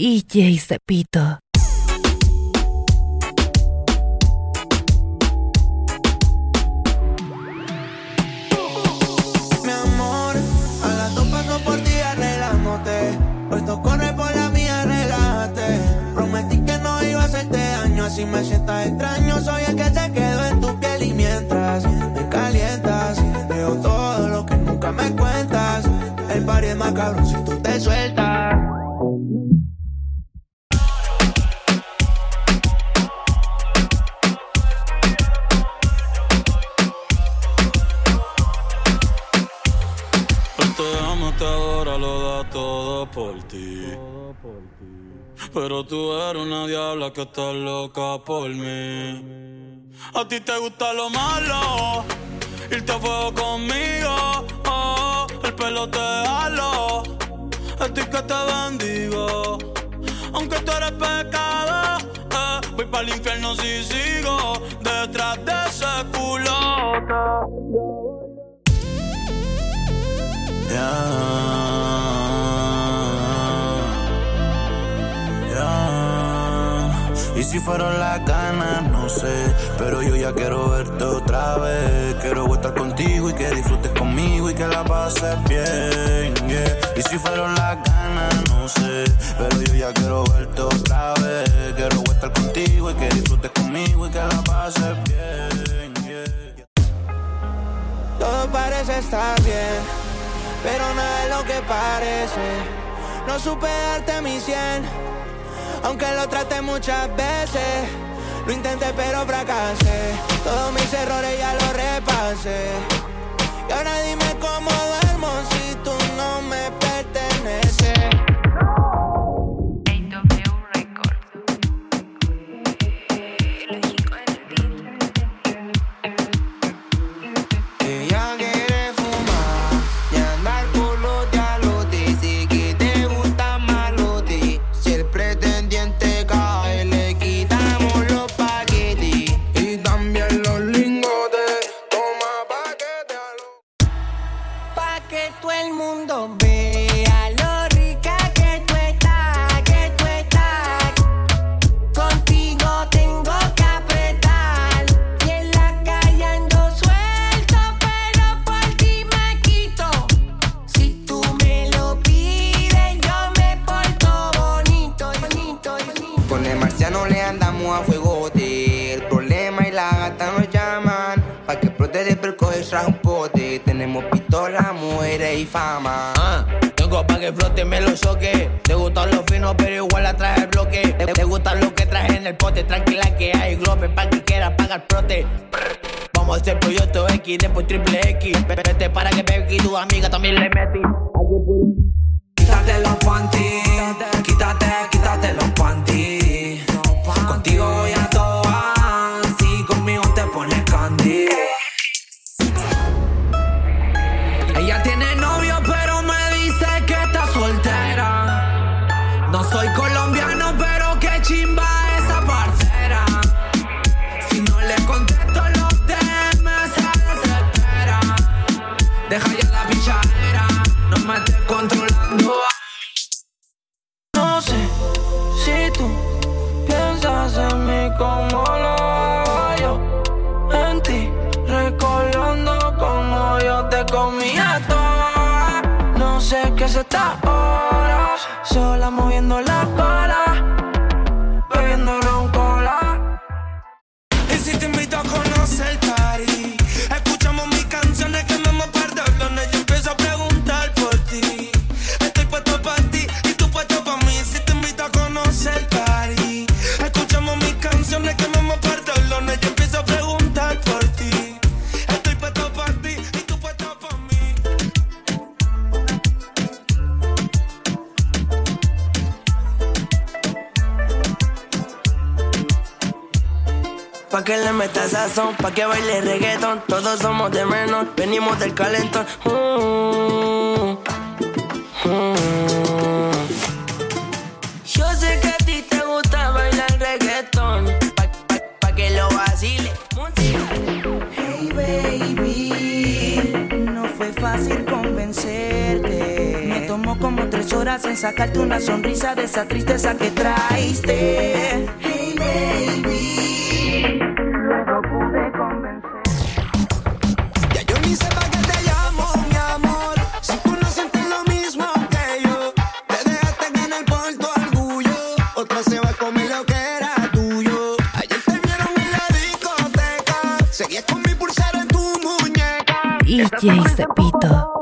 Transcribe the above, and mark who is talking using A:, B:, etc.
A: DJ Cepito.
B: Mi amor, a las dos paso por ti arreglándote. Puesto corre por la mía, relájate. Prometí que no iba a hacerte daño, así me sientas extraño. Te
C: ama, te adora, lo da todo por ti. Pero tú eres una diabla que está loca por mí. A ti te gusta lo malo, irte a fuego conmigo. Oh, el pelo te halo, a ti que te bendigo. Aunque tú eres pecado, eh, voy para el infierno si sigo detrás de ese culote.
B: Ya, ya. Y si fueron las ganas, no sé. Pero yo ya quiero verte otra vez. Quiero estar contigo y que disfrutes conmigo y que la pases bien. yeah. Y si fueron las ganas, no sé. Pero yo ya quiero verte otra vez. Quiero estar contigo y que disfrutes conmigo y que la pases bien. yeah. Todo parece estar bien, pero nada es lo que parece. No supe darte mi cien, aunque lo traté muchas veces. Lo intenté pero fracasé, todos mis errores ya los repasé. Y ahora que todo el mundo vea Tenemos pistola, mujeres y fama.
D: Ah, tengo pa' que flote, me lo soque. Te gustan los finos, pero igual la traje el bloque. Te, te gustan lo que traje en el pote. Tranquila que hay globe pa' que quiera pagar prote. Vamos a hacer proyecto X, después triple X. Vete para que Becky y tu amiga también le metí.
E: Quítate los panties,
B: piensas en mí como lo hago yo. En ti, recordando como yo te comía toda. No sé qué es esta hora, sola moviendo la
F: Pa' que le meta sazón, pa' que baile reggaeton. Todos somos de menos, venimos del calentón. Mm, mm. Yo sé que a ti te gusta bailar reggaeton. Pa', pa- pa' que lo vacile.
G: Hey baby, no fue fácil convencerte. Me tomó como tres horas
F: en sacarte una sonrisa de esa tristeza que traiste. Hey baby,
A: DJ Cepito.